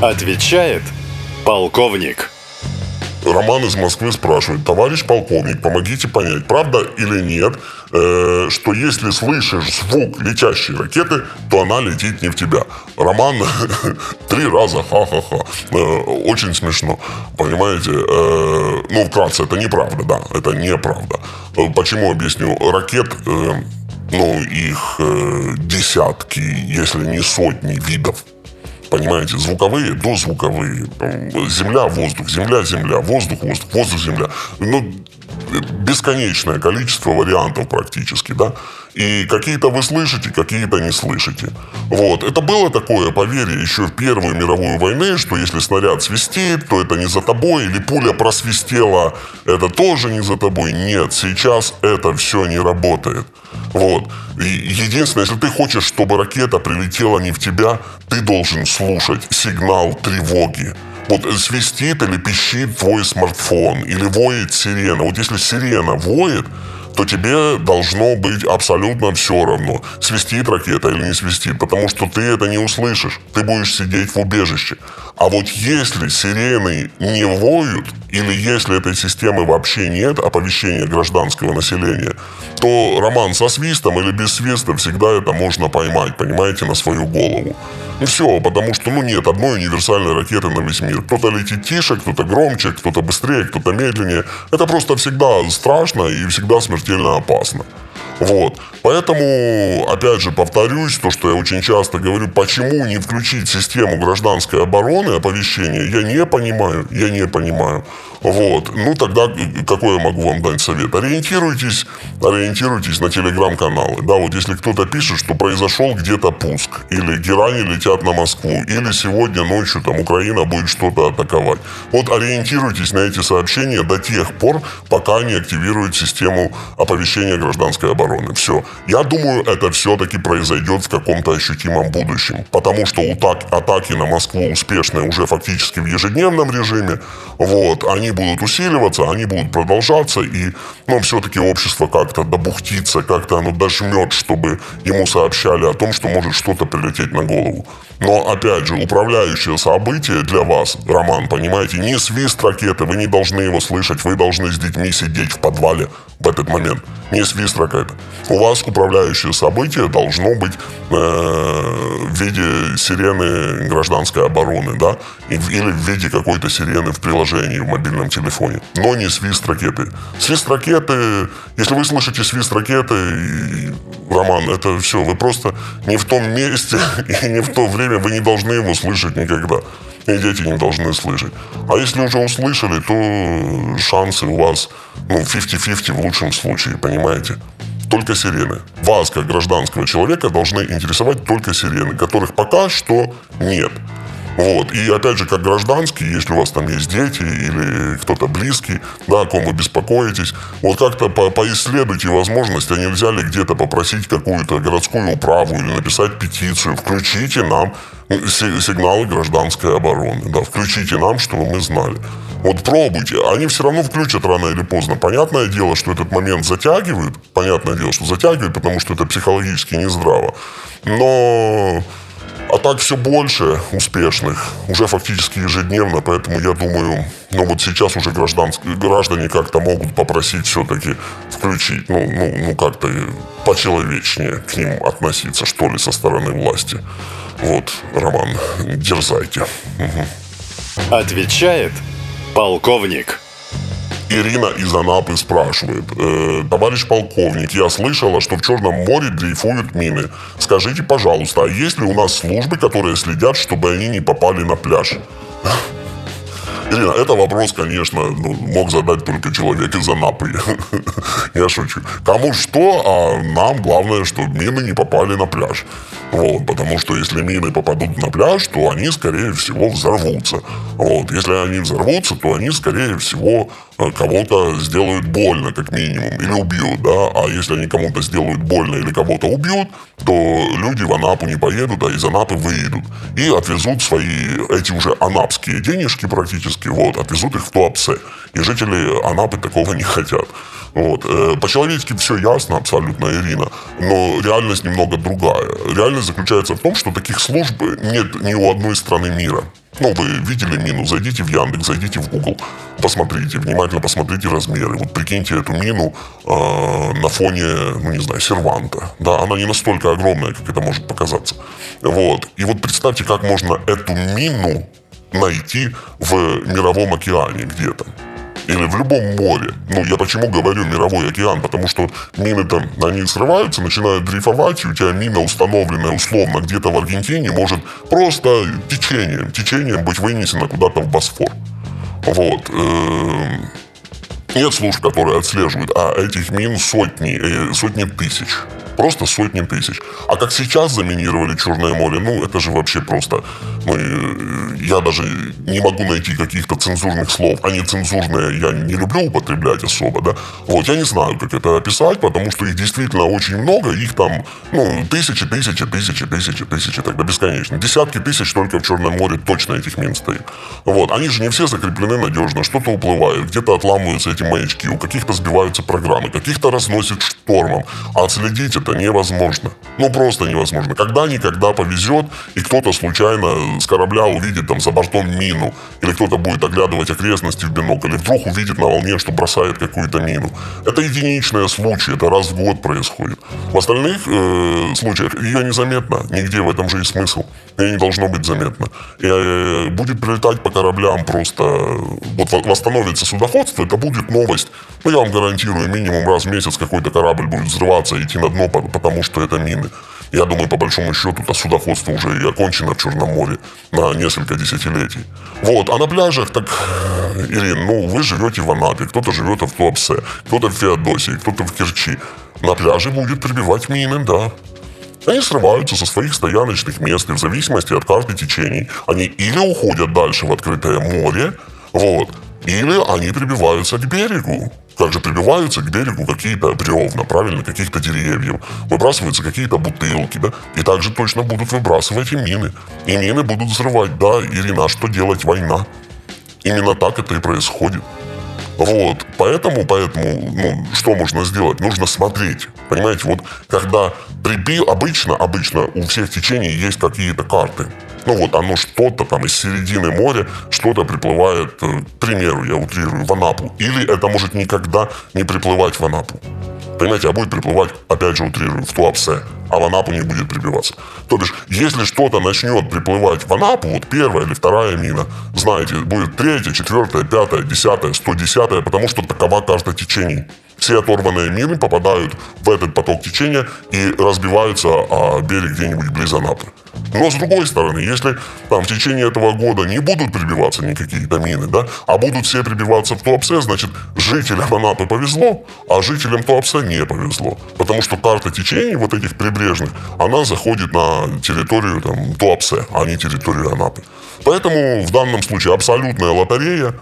Отвечает полковник. Роман из Москвы спрашивает, товарищ полковник, помогите понять, правда или нет, э, что если слышишь звук летящей ракеты, то она летит не в тебя. Роман три раза, ха-ха-ха. Э, очень смешно, понимаете? Э, ну, вкратце, это неправда, да, это неправда. Э, почему объясню? Ракет... Э, ну, их э, десятки, если не сотни видов Понимаете, звуковые, дозвуковые, земля, воздух, земля, земля, воздух, воздух, воздух, земля. Ну, бесконечное количество вариантов практически, да. И какие-то вы слышите, какие-то не слышите. Вот. Это было такое поверье еще в Первую мировую войну, что если снаряд свистит, то это не за тобой, или пуля просвистела, это тоже не за тобой. Нет, сейчас это все не работает. Вот. И единственное, если ты хочешь, чтобы ракета прилетела не в тебя, ты должен слушать сигнал тревоги. Вот свистит или пищит твой смартфон, или воет сирена. Вот если сирена воет, то тебе должно быть абсолютно все равно, свистит ракета или не свистит, потому что ты это не услышишь. Ты будешь сидеть в убежище. А вот если сирены не воют, или если этой системы вообще нет, оповещения гражданского населения, то роман со свистом или без свиста всегда это можно поймать, понимаете, на свою голову. И все, потому что, ну, нет одной универсальной ракеты на весь мир. Кто-то летит тише, кто-то громче, кто-то быстрее, кто-то медленнее. Это просто всегда страшно и всегда смертельно опасно. Вот. Поэтому, опять же, повторюсь, то, что я очень часто говорю, почему не включить систему гражданской обороны оповещения, я не понимаю, я не понимаю. Вот. Ну, тогда какой я могу вам дать совет? Ориентируйтесь, ориентируйтесь на телеграм-каналы. Да, вот если кто-то пишет, что произошел где-то пуск, или герани летят на Москву, или сегодня ночью там Украина будет что-то атаковать. Вот ориентируйтесь на эти сообщения до тех пор, пока не активируют систему оповещения гражданской обороны. Все. Я думаю, это все-таки произойдет в каком-то ощутимом будущем. Потому что атаки на Москву успешные уже фактически в ежедневном режиме. Вот. Они будут усиливаться, они будут продолжаться, и, ну, все-таки общество как-то добухтится, как-то оно дожмет, чтобы ему сообщали о том, что может что-то прилететь на голову. Но, опять же, управляющее событие для вас, Роман, понимаете, не свист ракеты, вы не должны его слышать, вы должны с детьми сидеть в подвале в этот момент. Не свист ракеты. У вас управляющее событие должно быть э, в виде сирены гражданской обороны, да, или в виде какой-то сирены в приложении в мобильном телефоне, но не свист ракеты. Свист ракеты, если вы слышите свист ракеты, Роман, это все, вы просто не в том месте и не в то время, вы не должны его слышать никогда. И дети не должны слышать. А если уже услышали, то шансы у вас, ну, 50-50 в лучшем случае, понимаете? Только сирены. Вас, как гражданского человека, должны интересовать только сирены, которых пока что нет. Вот. И опять же, как гражданский, если у вас там есть дети или кто-то близкий, да, о ком вы беспокоитесь, вот как-то по поисследуйте возможность, а нельзя ли где-то попросить какую-то городскую управу или написать петицию, включите нам сигналы гражданской обороны, да, включите нам, чтобы мы знали. Вот пробуйте. Они все равно включат рано или поздно. Понятное дело, что этот момент затягивает. Понятное дело, что затягивает, потому что это психологически нездраво. Но а так все больше успешных, уже фактически ежедневно, поэтому я думаю, ну вот сейчас уже гражданские, граждане как-то могут попросить все-таки включить, ну, ну, ну как-то почеловечнее к ним относиться, что ли, со стороны власти. Вот, Роман, дерзайте. Отвечает полковник. Ирина из Анапы спрашивает. Э, Товарищ полковник, я слышала, что в Черном море дрейфуют мины. Скажите, пожалуйста, а есть ли у нас службы, которые следят, чтобы они не попали на пляж? Ирина, это вопрос, конечно, ну, мог задать только человек из Анапы. Я шучу. Кому что, а нам главное, чтобы мины не попали на пляж. Вот, потому что если мины попадут на пляж, то они, скорее всего, взорвутся. Вот, если они взорвутся, то они, скорее всего, кого-то сделают больно, как минимум, или убьют, да, а если они кому-то сделают больно или кого-то убьют, то люди в Анапу не поедут, а из Анапы выедут и отвезут свои, эти уже анапские денежки практически, вот, отвезут их в Туапсе. И жители Анапы такого не хотят. Вот. Э, по-человечески все ясно абсолютно, Ирина, но реальность немного другая. Реальность заключается в том, что таких служб нет ни у одной страны мира. Ну, вы видели мину, зайдите в Яндекс, зайдите в Google, посмотрите, внимательно посмотрите размеры. Вот прикиньте эту мину э, на фоне, ну, не знаю, серванта. Да, она не настолько огромная, как это может показаться. Вот. И вот представьте, как можно эту мину найти в мировом океане где-то или в любом море. Ну, я почему говорю мировой океан? Потому что мины там, они срываются, начинают дрейфовать, и у тебя мина, установленная условно где-то в Аргентине, может просто течением, течением быть вынесена куда-то в Босфор. Вот. Нет служб, которые отслеживают, а этих мин сотни, э, сотни тысяч. Просто сотни тысяч. А как сейчас заминировали Черное море, ну, это же вообще просто... Мы, э, я даже не могу найти каких-то цензурных слов. Они цензурные я не люблю употреблять особо, да. Вот, я не знаю, как это описать, потому что их действительно очень много. Их там, ну, тысячи, тысячи, тысячи, тысячи, тысячи, тогда бесконечно. Десятки тысяч только в Черном море точно этих мин стоит. Вот, они же не все закреплены надежно. Что-то уплывает, где-то отламываются эти маячки, у каких-то сбиваются программы, каких-то разносит штормом. А отследить это невозможно. Ну, просто невозможно. Когда-никогда повезет, и кто-то случайно с корабля увидит там за бортом мину, или кто-то будет оглядывать окрестности в бинокль, или вдруг увидит на волне, что бросает какую-то мину. Это единичные случаи, это раз в год происходит. В остальных э, случаях ее незаметно, нигде в этом же и смысл. Ее не должно быть заметно. И э, будет прилетать по кораблям просто, вот восстановится судоходство, это будет новость. Ну, я вам гарантирую, минимум раз в месяц какой-то корабль будет взрываться и идти на дно, потому что это мины. Я думаю, по большому счету, то судоходство уже и окончено в Черном море на несколько десятилетий. Вот, а на пляжах, так, Ирин, ну, вы живете в Анапе, кто-то живет в Туапсе, кто-то в Феодосии, кто-то в Керчи. На пляже будет прибивать мины, да. Они срываются со своих стояночных мест, и в зависимости от карты течений. Они или уходят дальше в открытое море, вот, или они прибиваются к берегу. Как же прибиваются к берегу какие-то бревна, правильно, каких-то деревьев. Выбрасываются какие-то бутылки, да. И также точно будут выбрасывать и мины. И мины будут взрывать, да, Ирина, а что делать? Война. Именно так это и происходит. Вот, поэтому, поэтому, ну, что можно сделать? Нужно смотреть. Понимаете, вот когда прибил, обычно, обычно у всех течений есть какие-то карты. Ну вот оно что-то там из середины моря, что-то приплывает, э, к примеру, я утрирую, в Анапу. Или это может никогда не приплывать в Анапу. Понимаете, а будет приплывать, опять же, утрирую, в Туапсе, а в Анапу не будет прибиваться. То бишь, если что-то начнет приплывать в Анапу, вот первая или вторая мина, знаете, будет третья, четвертая, пятая, десятая, сто десятая, потому что такова карта течений. Все оторванные мины попадают в этот поток течения и разбиваются о берег где-нибудь близ Анапы. Но с другой стороны, если там в течение этого года не будут прибиваться никакие домины, да, а будут все прибиваться в Туапсе, значит, жителям Анапы повезло, а жителям Туапсе не повезло. Потому что карта течений вот этих прибрежных, она заходит на территорию там, Туапсе, а не территорию Анапы. Поэтому в данном случае абсолютная лотерея.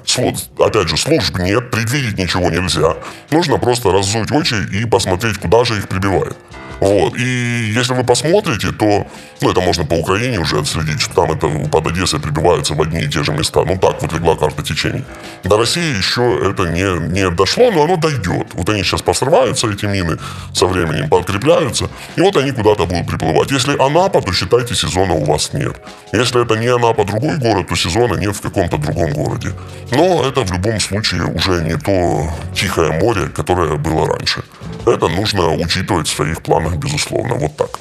Опять же, служб нет, предвидеть ничего нельзя. Нужно просто раззуть очи и посмотреть, куда же их прибивает. Вот. И если вы посмотрите, то, ну, это можно по Украине уже отследить, что там это под Одессой прибиваются в одни и те же места. Ну, так вот легла карта течений. До России еще это не, не дошло, но оно дойдет. Вот они сейчас посрываются, эти мины, со временем подкрепляются, и вот они куда-то будут приплывать. Если Анапа, то считайте, сезона у вас нет. Если это не Анапа, другой город, то сезона нет в каком-то другом городе. Но это в любом случае уже не то тихое море, которое было раньше. Это нужно учитывать в своих планах, безусловно. Вот так.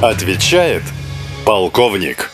Отвечает полковник.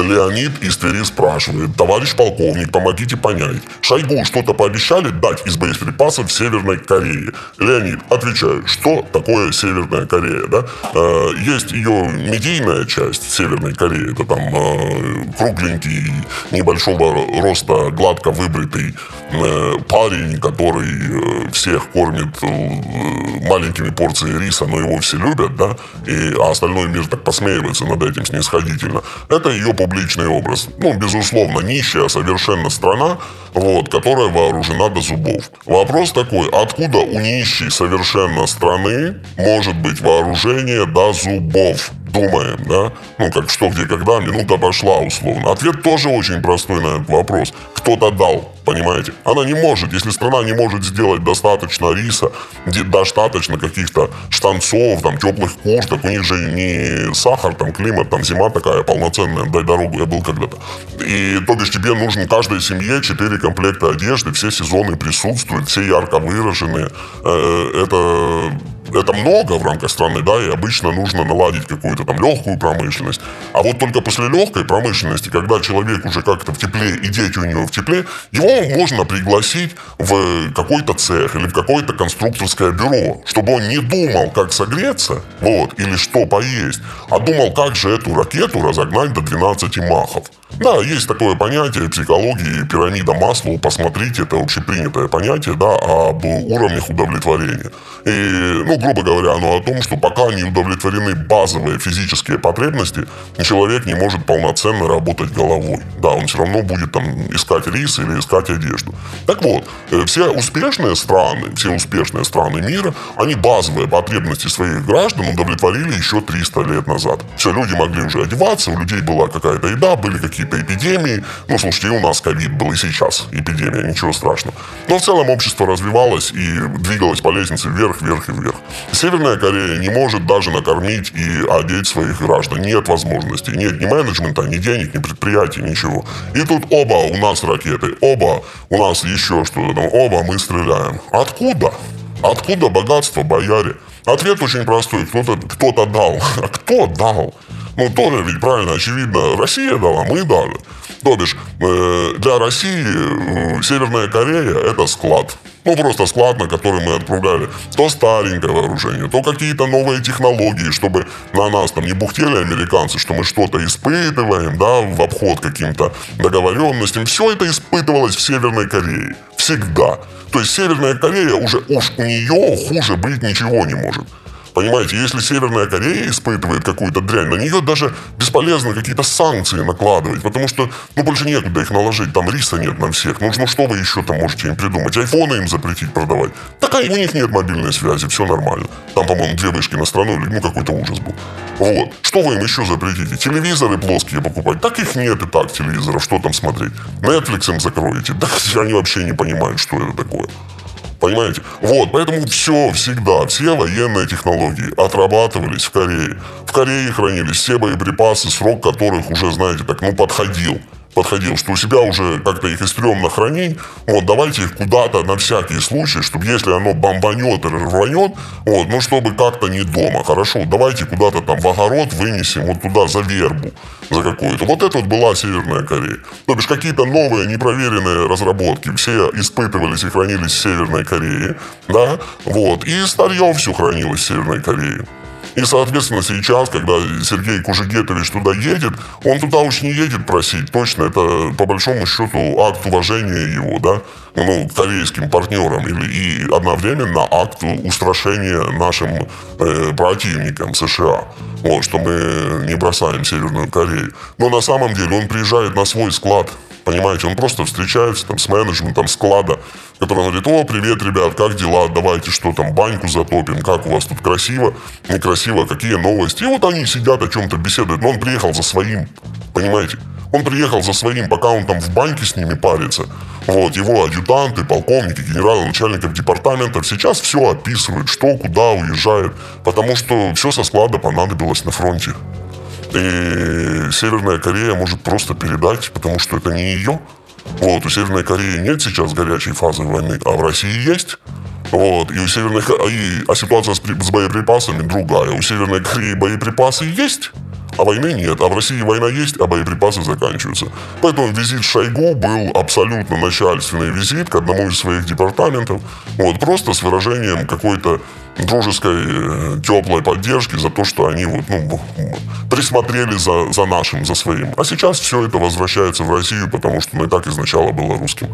Леонид из Твери спрашивает, товарищ полковник, помогите понять. Шойгу что-то пообещали дать из боеприпасов в Северной Корее. Леонид, отвечаю, что такое Северная Корея, да? Э, есть ее медийная часть Северной Кореи, это там э, кругленький, небольшого роста, гладко выбритый э, парень, который э, всех кормит э, маленькими порциями риса, но его все любят, да, и, а остальной мир так посмеивается над этим снисходительно. Это ее публичный образ. Ну, безусловно, нищая совершенно страна, вот, которая вооружена до зубов. Вопрос такой, откуда у нищей совершенно страны может быть вооружение до зубов? Думаем, да? Ну, как что, где, когда, минута пошла, условно. Ответ тоже очень простой на этот вопрос. Кто-то дал, понимаете? Она не может, если страна не может сделать достаточно риса, достаточно каких-то штанцов, там, теплых курток, у них же не сахар, там, климат, там, зима такая полноценная, дай дорогу, я был когда-то. И, то бишь, тебе нужно каждой семье 4 комплекта одежды, все сезоны присутствуют, все ярко выраженные. Э, это это много в рамках страны, да, и обычно нужно наладить какую-то там легкую промышленность. А вот только после легкой промышленности, когда человек уже как-то в тепле, и дети у него в тепле, его можно пригласить в какой-то цех или в какое-то конструкторское бюро, чтобы он не думал, как согреться, вот, или что поесть, а думал, как же эту ракету разогнать до 12 махов. Да, есть такое понятие психологии, пирамида Маслоу, посмотрите, это общепринятое понятие, да, об уровнях удовлетворения. И, ну, грубо говоря, оно о том, что пока не удовлетворены базовые физические потребности, человек не может полноценно работать головой. Да, он все равно будет там искать рис или искать одежду. Так вот, э, все успешные страны, все успешные страны мира, они базовые потребности своих граждан удовлетворили еще 300 лет назад. Все, люди могли уже одеваться, у людей была какая-то еда, были какие-то эпидемии. Ну, слушайте, и у нас ковид был, и сейчас эпидемия, ничего страшного. Но в целом общество развивалось и двигалось по лестнице вверх, вверх и вверх. Северная Корея не может даже накормить и одеть своих граждан. Нет возможности. Нет ни менеджмента, ни денег, ни предприятий, ничего. И тут оба у нас ракеты, оба у нас еще что-то там, оба мы стреляем. Откуда? Откуда богатство, бояре? Ответ очень простой. Кто-то кто дал. А кто дал? Ну, тоже ведь правильно, очевидно, Россия дала, мы дали. То бишь, э, для России э, Северная Корея – это склад. Ну, просто склад, на который мы отправляли то старенькое вооружение, то какие-то новые технологии, чтобы на нас там не бухтели американцы, что мы что-то испытываем, да, в обход каким-то договоренностям. Все это испытывалось в Северной Корее. Всегда. То есть Северная Корея уже уж у нее хуже быть ничего не может. Понимаете, если Северная Корея испытывает какую-то дрянь, на нее даже бесполезно какие-то санкции накладывать, потому что, ну, больше некуда их наложить, там риса нет на всех. Ну, ну что вы еще там можете им придумать? Айфоны им запретить продавать? Такая, у них нет мобильной связи, все нормально. Там, по-моему, две вышки на страну, или, ну, какой-то ужас был. Вот. Что вы им еще запретите? Телевизоры плоские покупать? Так их нет и так, телевизоров, что там смотреть? Netflix им закроете? Да они вообще не понимают, что это такое. Понимаете? Вот, поэтому все, всегда, все военные технологии отрабатывались в Корее. В Корее хранились все боеприпасы, срок которых уже, знаете, так, ну, подходил подходил, что у себя уже как-то их и стрёмно хранить, вот, давайте их куда-то на всякий случай, чтобы если оно бомбанет или рванет, вот, ну, чтобы как-то не дома, хорошо, давайте куда-то там в огород вынесем, вот туда за вербу, за какую-то. Вот это вот была Северная Корея. То бишь какие-то новые непроверенные разработки все испытывались и хранились в Северной Корее, да, вот, и старье все хранилось в Северной Корее. И, соответственно, сейчас, когда Сергей Кужегетович туда едет, он туда уж не едет просить. Точно, это, по большому счету, акт уважения его, да, ну, корейским партнерам. Или, и одновременно акт устрашения нашим э, противникам США. Вот, что мы не бросаем Северную Корею. Но на самом деле он приезжает на свой склад Понимаете, он просто встречается там с менеджментом склада, который говорит, о, привет, ребят, как дела, давайте что там, баньку затопим, как у вас тут красиво, некрасиво, какие новости. И вот они сидят о чем-то беседуют, но он приехал за своим, понимаете. Он приехал за своим, пока он там в баньке с ними парится. Вот, его адъютанты, полковники, генералы, начальников департаментов сейчас все описывают, что, куда уезжает, потому что все со склада понадобилось на фронте. И Северная Корея может просто передать, потому что это не ее. Вот, у Северной Кореи нет сейчас горячей фазы войны, а в России есть. Вот, и у Северной и, а ситуация с, с боеприпасами другая. У Северной Кореи боеприпасы есть, а войны нет. А в России война есть, а боеприпасы заканчиваются. Поэтому визит Шойгу был абсолютно начальственный визит к одному из своих департаментов. Вот, просто с выражением какой-то дружеской, э, теплой поддержки за то, что они вот, ну, присмотрели за, за нашим, за своим. А сейчас все это возвращается в Россию, потому что ну, и так изначально было русским.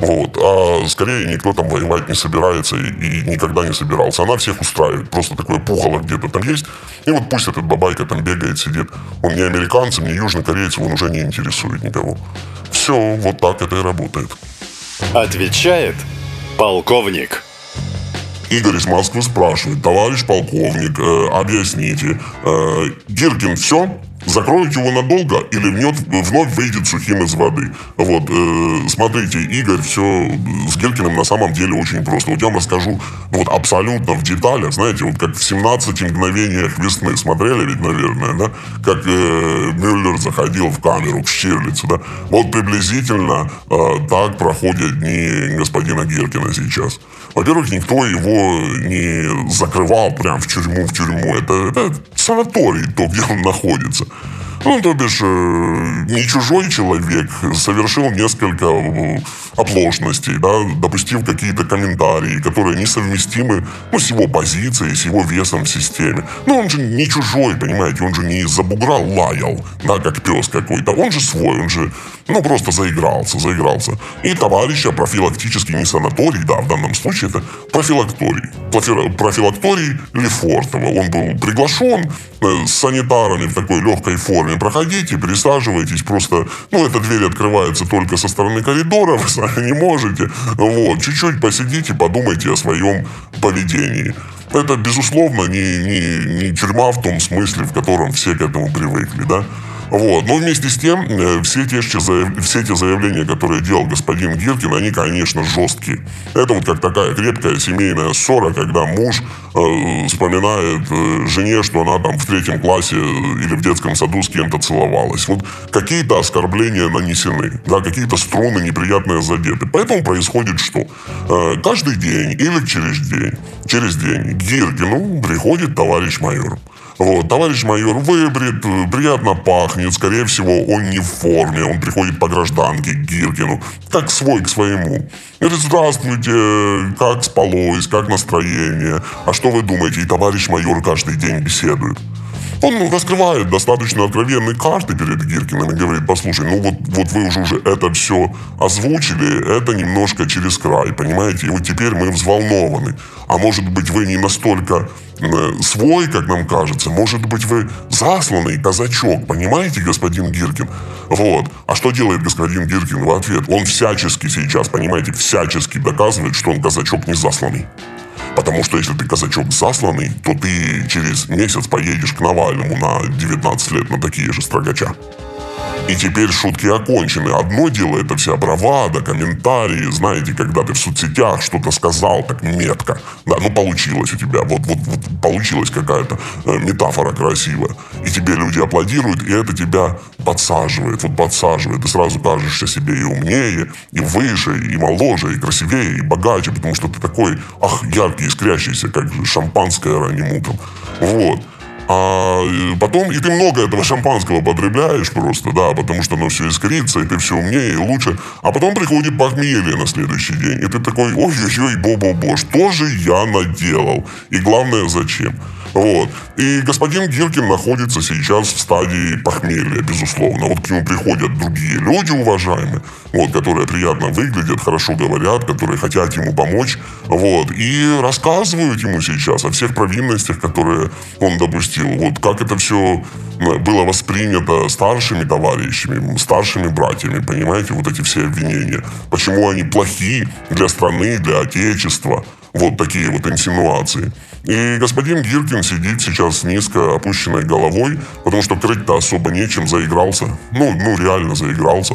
Вот. А скорее никто там воевать не собирается и, и никогда не собирался. Она всех устраивает. Просто такое пухало где-то там есть. И вот пусть этот бабайка там бегает, сидит. Он не американцем, не южнокорейцем, он уже не интересует никого. Все, вот так это и работает. Отвечает полковник. Игорь из Москвы спрашивает, товарищ полковник, э, объясните, э, Гиркин все? Закроют его надолго или вновь, выйдет сухим из воды? Вот, э, смотрите, Игорь, все с Гиркиным на самом деле очень просто. Вот я вам расскажу вот абсолютно в деталях, знаете, вот как в 17 мгновениях весны смотрели ведь, наверное, да, как э, Мюллер заходил в камеру к Штирлицу, да, вот приблизительно э, так проходят дни господина Гиркина сейчас. Во-первых, никто его не закрывал прям в тюрьму, в тюрьму. Это, это санаторий, то, где он находится. Ну, то бишь, э, не чужой человек совершил несколько э, оплошностей, да, допустив какие-то комментарии, которые несовместимы ну, с его позицией, с его весом в системе. Ну, он же не чужой, понимаете, он же не из-за бугра лаял, да, как пес какой-то. Он же свой, он же, ну, просто заигрался, заигрался. И товарища профилактический, не санаторий, да, в данном случае это профилакторий. Профилакторий Лефортова. Он был приглашен э, с санитарами в такой легкой форме вами. Проходите, присаживайтесь, просто, ну, эта дверь открывается только со стороны коридора, вы сами не можете. Вот, чуть-чуть посидите, подумайте о своем поведении. Это, безусловно, не, не, не тюрьма в том смысле, в котором все к этому привыкли, да. Вот. Но вместе с тем, э, все те, все те заявления, которые делал господин Гиркин, они, конечно, жесткие. Это вот как такая крепкая семейная ссора, когда муж э, вспоминает э, жене, что она там в третьем классе или в детском саду с кем-то целовалась. Вот какие-то оскорбления нанесены, да, какие-то струны неприятные задеты. Поэтому происходит что? Каждый день или через день, через день Гиркину приходит товарищ майор. Вот, товарищ майор выбрит, приятно пахнет, скорее всего, он не в форме, он приходит по гражданке к Гиркину, как свой к своему. Говорит, здравствуйте, как спалось, как настроение, а что вы думаете, и товарищ майор каждый день беседует. Он раскрывает достаточно откровенные карты перед Гиркиным и говорит, послушай, ну вот, вот вы уже, уже это все озвучили, это немножко через край, понимаете, и вот теперь мы взволнованы. А может быть, вы не настолько э, свой, как нам кажется. Может быть, вы засланный казачок, понимаете, господин Гиркин? Вот. А что делает господин Гиркин в ответ? Он всячески сейчас, понимаете, всячески доказывает, что он казачок не засланный. Потому что если ты казачок засланный, то ты через месяц поедешь к Навальному на 19 лет на такие же строгача. И теперь шутки окончены. Одно дело это вся бравада, комментарии, знаете, когда ты в соцсетях что-то сказал так метко. Да, ну получилось у тебя, вот, вот, вот получилась какая-то э, метафора красивая. И тебе люди аплодируют, и это тебя подсаживает, вот подсаживает. Ты сразу кажешься себе и умнее, и выше, и моложе, и красивее, и богаче, потому что ты такой, ах, яркий, искрящийся, как шампанское ранним утром. Вот. А потом, и ты много этого шампанского потребляешь просто, да, потому что оно все искрится, и ты все умнее и лучше. А потом приходит похмелье на следующий день, и ты такой, ой-ой-ой, бо-бо-бо, что же я наделал? И главное, зачем? Вот. И господин Гиркин находится сейчас в стадии похмелья, безусловно. Вот к нему приходят другие люди уважаемые, вот, которые приятно выглядят, хорошо говорят, которые хотят ему помочь, вот, и рассказывают ему сейчас о всех провинностях, которые он допустил. Вот как это все было воспринято старшими товарищами, старшими братьями, понимаете, вот эти все обвинения. Почему они плохие для страны, для отечества. Вот такие вот инсинуации. И господин Гиркин сидит сейчас с низко опущенной головой, потому что крыть-то особо нечем, заигрался. Ну, ну, реально заигрался.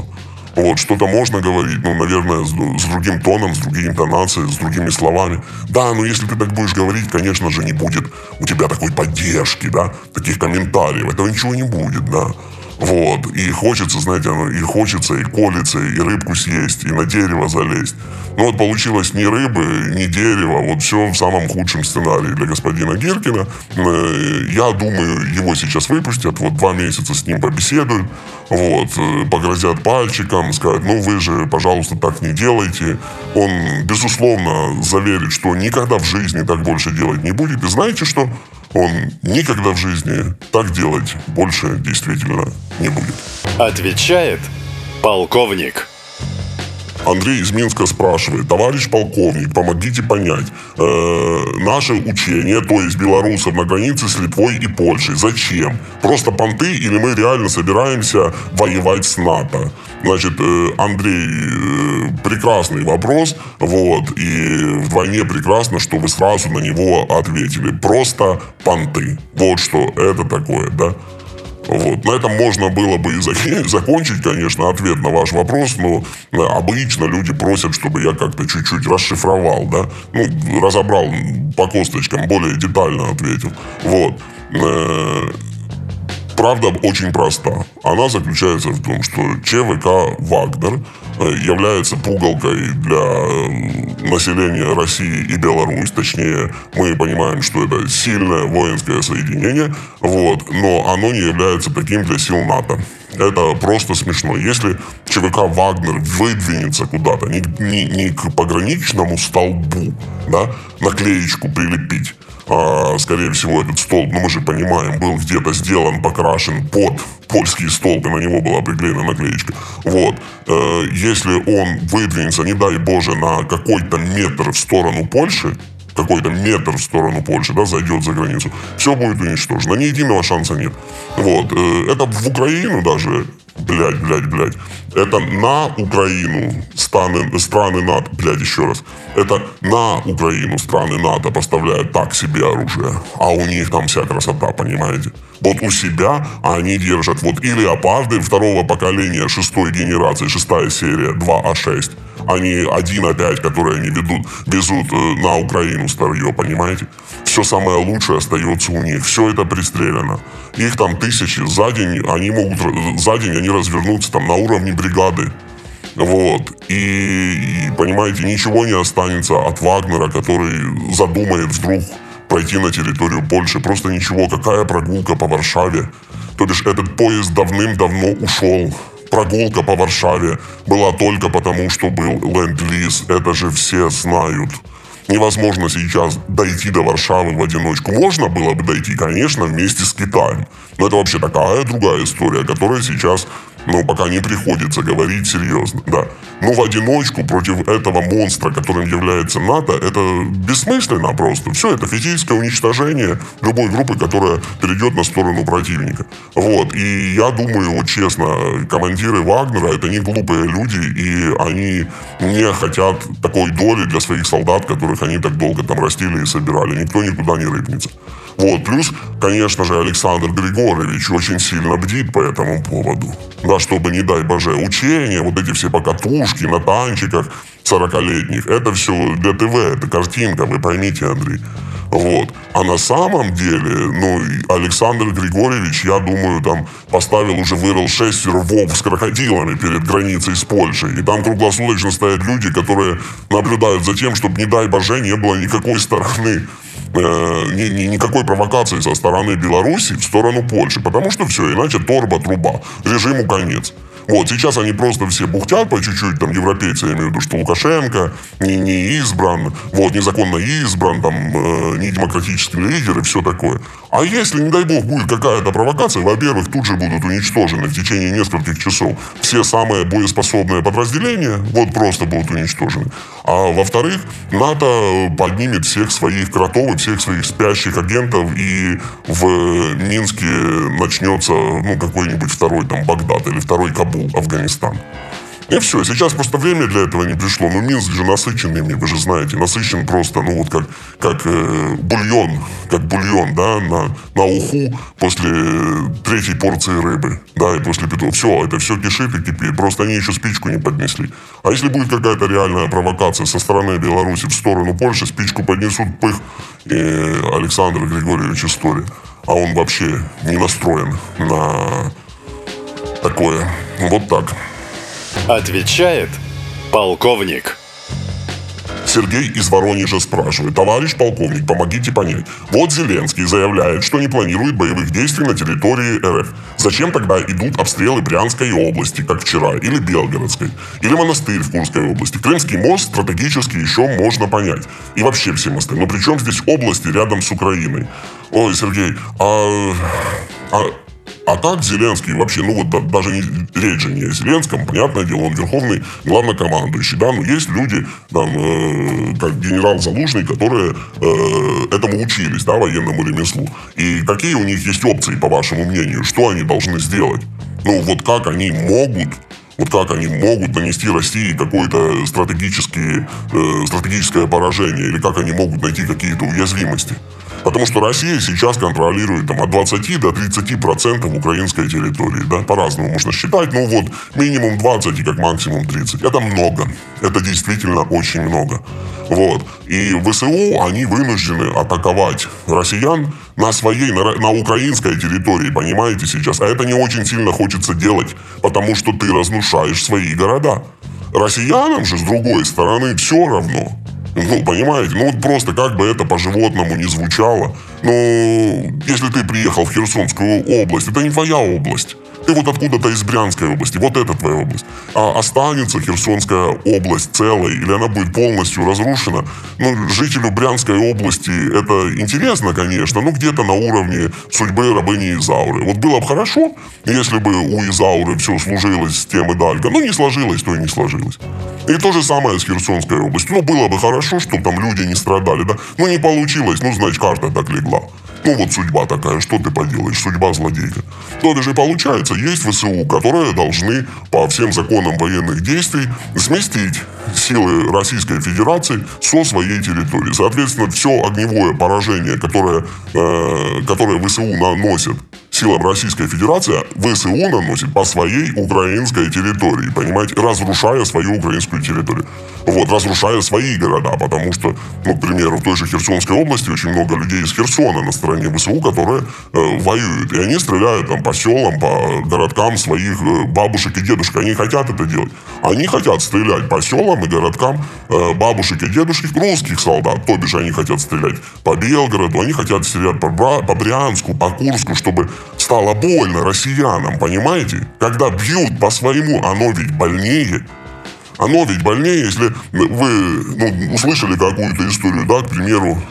Вот, что-то можно говорить, ну, наверное, с, с другим тоном, с другой интонацией, с другими словами. Да, но если ты так будешь говорить, конечно же, не будет у тебя такой поддержки, да, таких комментариев. Этого ничего не будет, да. Вот. И хочется, знаете, и хочется, и колется, и рыбку съесть, и на дерево залезть. Ну вот получилось ни рыбы, ни дерева, вот все в самом худшем сценарии для господина Гиркина. Э, я думаю, его сейчас выпустят, вот два месяца с ним побеседуют, вот, э, погрозят пальчиком, скажут, ну вы же, пожалуйста, так не делайте. Он, безусловно, заверит, что никогда в жизни так больше делать не будет. И знаете что? Он никогда в жизни так делать больше действительно не будет. Отвечает полковник. Андрей из Минска спрашивает, товарищ полковник, помогите понять, э, наше учение, то есть белорусов на границе с Литвой и Польшей, зачем? Просто понты или мы реально собираемся воевать с НАТО? Значит, э, Андрей, э, прекрасный вопрос, вот, и вдвойне прекрасно, что вы сразу на него ответили. Просто понты. Вот что это такое, да? Вот. На этом можно было бы и закончить, конечно, ответ на ваш вопрос, но э, обычно люди просят, чтобы я как-то чуть-чуть расшифровал, да, ну, разобрал по косточкам, более детально ответил. Вот. Правда очень проста. Она заключается в том, что ЧВК «Вагнер» э, является пугалкой для э, населения России и Беларусь. Точнее, мы понимаем, что это сильное воинское соединение, вот, но оно не является таким для сил НАТО. Это просто смешно. Если ЧВК «Вагнер» выдвинется куда-то, не, не, не к пограничному столбу, да, наклеечку прилепить, а, скорее всего, этот столб, ну мы же понимаем, был где-то сделан, покрашен под польский столб, и на него была приклеена наклеечка. Вот. Э, если он выдвинется, не дай боже, на какой-то метр в сторону Польши, какой-то метр в сторону Польши, да, зайдет за границу, все будет уничтожено. Ни единого шанса нет. Вот. Э, это в Украину даже блядь, блядь, блядь. Это на Украину страны, страны НАТО, блядь, еще раз. Это на Украину страны НАТО поставляют так себе оружие, а у них там вся красота, понимаете? Вот у себя они держат вот и леопарды второго поколения, шестой генерации, шестая серия, 2А6 а не 1А5, которые они ведут, везут э, на Украину старье, понимаете? Все самое лучшее остается у них. Все это пристрелено. Их там тысячи. За день они могут, за день они развернутся там на уровне бригады. Вот. И, и, понимаете, ничего не останется от Вагнера, который задумает вдруг пройти на территорию Польши. Просто ничего. Какая прогулка по Варшаве? То бишь этот поезд давным-давно ушел. Прогулка по Варшаве была только потому, что был ленд-лиз. Это же все знают. Невозможно сейчас дойти до Варшавы в одиночку. Можно было бы дойти, конечно, вместе с Китаем. Но это вообще такая другая история, которая сейчас но пока не приходится говорить серьезно, да. Но в одиночку против этого монстра, которым является НАТО, это бессмысленно просто. Все, это физическое уничтожение любой группы, которая перейдет на сторону противника. Вот, и я думаю, вот честно, командиры Вагнера это не глупые люди, и они не хотят такой доли для своих солдат, которых они так долго там растили и собирали. Никто никуда не рыпнется. Вот, плюс, конечно же, Александр Григорьевич очень сильно бдит по этому поводу. Да, чтобы, не дай боже, учения, вот эти все покатушки на танчиках 40-летних, это все для ТВ, это картинка, вы поймите, Андрей. Вот. А на самом деле, ну, Александр Григорьевич, я думаю, там поставил уже, вырыл шесть рвов с крокодилами перед границей с Польшей. И там круглосуточно стоят люди, которые наблюдают за тем, чтобы, не дай боже, не было никакой стороны никакой провокации со стороны Беларуси в сторону Польши, потому что все, иначе торба, труба, режиму конец. Вот, сейчас они просто все бухтят по чуть-чуть, там, европейцы, я имею в виду, что Лукашенко не, не избран, вот, незаконно избран, там, э, не демократический лидер и все такое. А если, не дай бог, будет какая-то провокация, во-первых, тут же будут уничтожены в течение нескольких часов все самые боеспособные подразделения, вот просто будут уничтожены. А во-вторых, НАТО поднимет всех своих кротов и всех своих спящих агентов, и в Минске начнется, ну, какой-нибудь второй там Багдад или второй Кабул, Афганистан. И все, сейчас просто время для этого не пришло. Но Минск же насыщенный вы же знаете, насыщен просто, ну вот как, как э, бульон, как бульон, да, на, на уху после третьей порции рыбы, да, и после петуха. Все, это все кишит и кипит. Просто они еще спичку не поднесли. А если будет какая-то реальная провокация со стороны Беларуси в сторону Польши, спичку поднесут, пых, и Александр Григорьевич история. А он вообще не настроен на такое. Вот так. Отвечает полковник. Сергей из Воронежа спрашивает. Товарищ полковник, помогите понять. Вот Зеленский заявляет, что не планирует боевых действий на территории РФ. Зачем тогда идут обстрелы Брянской области, как вчера, или Белгородской, или монастырь в Курской области? Крымский мост стратегически еще можно понять. И вообще все мосты. Но при чем здесь области рядом с Украиной? Ой, Сергей, а, а а так Зеленский вообще, ну вот да, даже не, речь же не о Зеленском, понятное дело, он верховный главнокомандующий, да, но есть люди, там, э, как генерал Залужный, которые э, этому учились, да, военному ремеслу. И какие у них есть опции, по вашему мнению, что они должны сделать? Ну вот как они могут вот как они могут нанести России какое-то стратегическое, э, стратегическое поражение, или как они могут найти какие-то уязвимости. Потому что Россия сейчас контролирует там, от 20 до 30 процентов украинской территории. Да? По-разному можно считать. Ну вот, минимум 20 и как максимум 30. Это много. Это действительно очень много. Вот. И ВСУ, они вынуждены атаковать россиян на своей, на, на украинской территории, понимаете, сейчас. А это не очень сильно хочется делать, потому что ты разрушаешь свои города. Россиянам же, с другой стороны, все равно. Ну, понимаете, ну вот просто как бы это по-животному не звучало. Но если ты приехал в Херсонскую область, это не твоя область. Ты вот откуда-то из Брянской области, вот это твоя область. А останется Херсонская область целой, или она будет полностью разрушена. Ну, жителю Брянской области это интересно, конечно, но где-то на уровне судьбы рабыни Изауры. Вот было бы хорошо, если бы у Изауры все служилось с тем и дальше. Ну, не сложилось, то и не сложилось. И то же самое с Херсонской областью. Ну, было бы хорошо, чтобы там люди не страдали, да? Ну, не получилось, ну, значит, карта так легла. Ну вот судьба такая, что ты поделаешь, судьба злодейка. То же получается, есть ВСУ, которые должны по всем законам военных действий сместить силы Российской Федерации со своей территории. Соответственно, все огневое поражение, которое, э, которое ВСУ наносит силам Российской Федерации, ВСУ наносит по своей украинской территории, понимаете, разрушая свою украинскую территорию. Вот, разрушая свои города, потому что, ну, к примеру, в той же Херсонской области очень много людей из Херсона на стороне ВСУ, которые э, воюют. И они стреляют там по селам, по городкам своих э, бабушек и дедушек. Они хотят это делать. Они хотят стрелять по селам и городкам э, бабушек и дедушек русских солдат. То бишь они хотят стрелять по Белгороду, они хотят стрелять по, Бра- по Брянску, по Курску, чтобы стало больно россиянам, понимаете? Когда бьют по своему, оно ведь больнее. Оно ведь больнее, если вы ну, услышали какую-то историю, да, к примеру,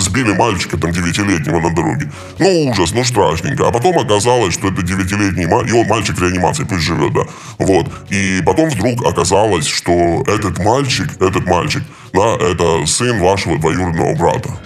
сбили мальчика там девятилетнего на дороге. Ну, ужас, ну, страшненько. А потом оказалось, что это девятилетний мальчик, и он мальчик реанимации, пусть живет, да. Вот. И потом вдруг оказалось, что этот мальчик, этот мальчик, да, это сын вашего двоюродного брата.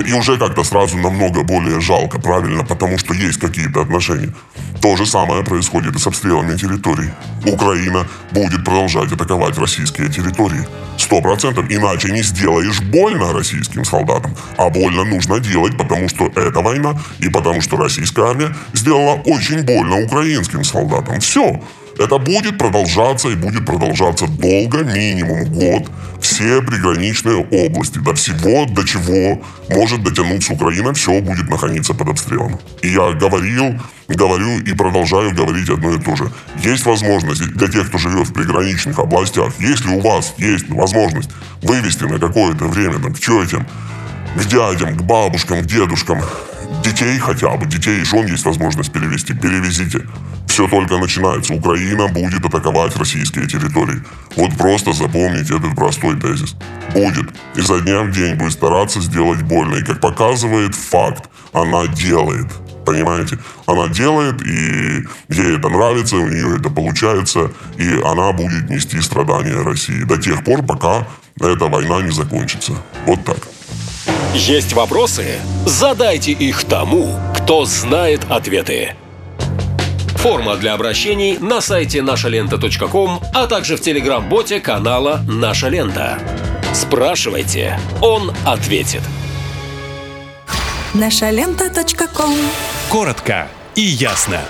И уже как-то сразу намного более жалко, правильно, потому что есть какие-то отношения. То же самое происходит и с обстрелами территорий. Украина будет продолжать атаковать российские территории. Сто процентов. Иначе не сделаешь больно российским солдатам. А больно нужно делать, потому что это война, и потому что российская армия сделала очень больно украинским солдатам. Все. Это будет продолжаться и будет продолжаться долго, минимум год. Все приграничные области, до всего, до чего может дотянуться Украина, все будет находиться под обстрелом. И я говорил, говорю и продолжаю говорить одно и то же. Есть возможность для тех, кто живет в приграничных областях, если у вас есть возможность вывести на какое-то время там, к тетям, к дядям, к бабушкам, к дедушкам, детей хотя бы, детей и жен есть возможность перевести, перевезите все только начинается. Украина будет атаковать российские территории. Вот просто запомните этот простой тезис. Будет. И за дня в день будет стараться сделать больно. И как показывает факт, она делает. Понимаете? Она делает, и ей это нравится, у нее это получается, и она будет нести страдания России до тех пор, пока эта война не закончится. Вот так. Есть вопросы? Задайте их тому, кто знает ответы. Форма для обращений на сайте нашалента.ком, а также в телеграм-боте канала «Наша лента». Спрашивайте, он ответит. Нашалента.ком Коротко и ясно.